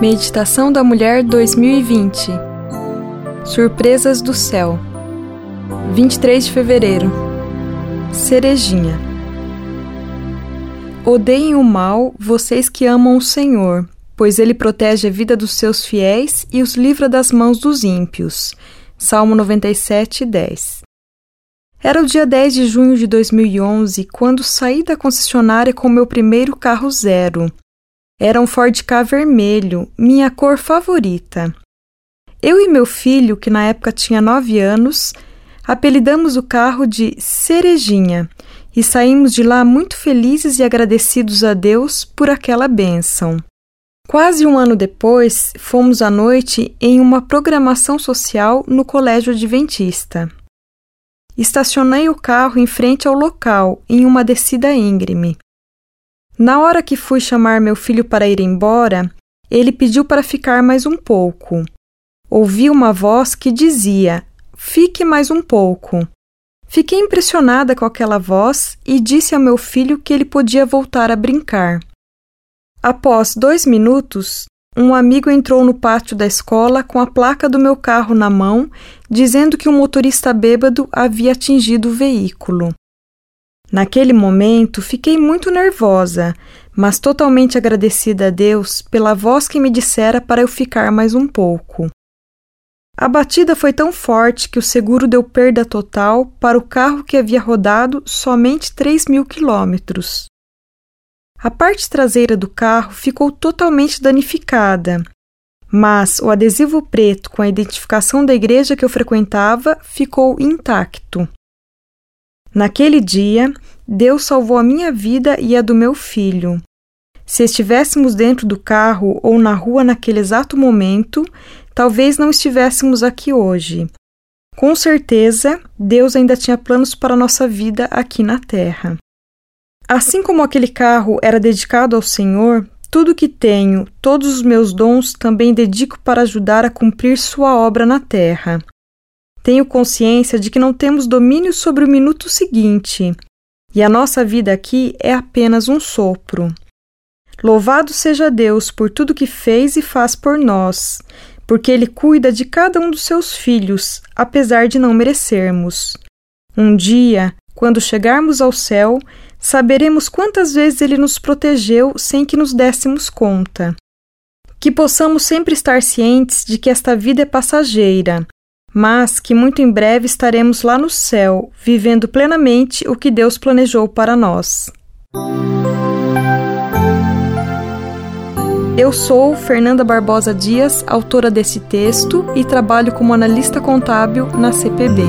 Meditação da Mulher 2020 Surpresas do Céu. 23 de fevereiro. Cerejinha. Odeiem o mal, vocês que amam o Senhor, pois ele protege a vida dos seus fiéis e os livra das mãos dos ímpios. Salmo 97, 10 Era o dia 10 de junho de 2011 quando saí da concessionária com meu primeiro carro zero era um Ford Ka vermelho, minha cor favorita. Eu e meu filho, que na época tinha nove anos, apelidamos o carro de Cerejinha e saímos de lá muito felizes e agradecidos a Deus por aquela bênção. Quase um ano depois, fomos à noite em uma programação social no Colégio Adventista. Estacionei o carro em frente ao local, em uma descida íngreme. Na hora que fui chamar meu filho para ir embora, ele pediu para ficar mais um pouco. Ouvi uma voz que dizia: Fique mais um pouco. Fiquei impressionada com aquela voz e disse ao meu filho que ele podia voltar a brincar. Após dois minutos, um amigo entrou no pátio da escola com a placa do meu carro na mão, dizendo que um motorista bêbado havia atingido o veículo. Naquele momento, fiquei muito nervosa, mas totalmente agradecida a Deus pela voz que me dissera para eu ficar mais um pouco. A batida foi tão forte que o seguro deu perda total para o carro que havia rodado somente 3 mil quilômetros. A parte traseira do carro ficou totalmente danificada, mas o adesivo preto com a identificação da igreja que eu frequentava ficou intacto. Naquele dia, Deus salvou a minha vida e a do meu filho. Se estivéssemos dentro do carro ou na rua naquele exato momento, talvez não estivéssemos aqui hoje. Com certeza, Deus ainda tinha planos para nossa vida aqui na terra. Assim como aquele carro era dedicado ao Senhor, tudo que tenho, todos os meus dons também dedico para ajudar a cumprir Sua obra na terra. Tenho consciência de que não temos domínio sobre o minuto seguinte, e a nossa vida aqui é apenas um sopro. Louvado seja Deus por tudo que fez e faz por nós, porque Ele cuida de cada um dos seus filhos, apesar de não merecermos. Um dia, quando chegarmos ao céu, saberemos quantas vezes Ele nos protegeu sem que nos dessemos conta. Que possamos sempre estar cientes de que esta vida é passageira mas que muito em breve estaremos lá no céu, vivendo plenamente o que Deus planejou para nós. Eu sou Fernanda Barbosa Dias, autora desse texto, e trabalho como analista contábil na CPB.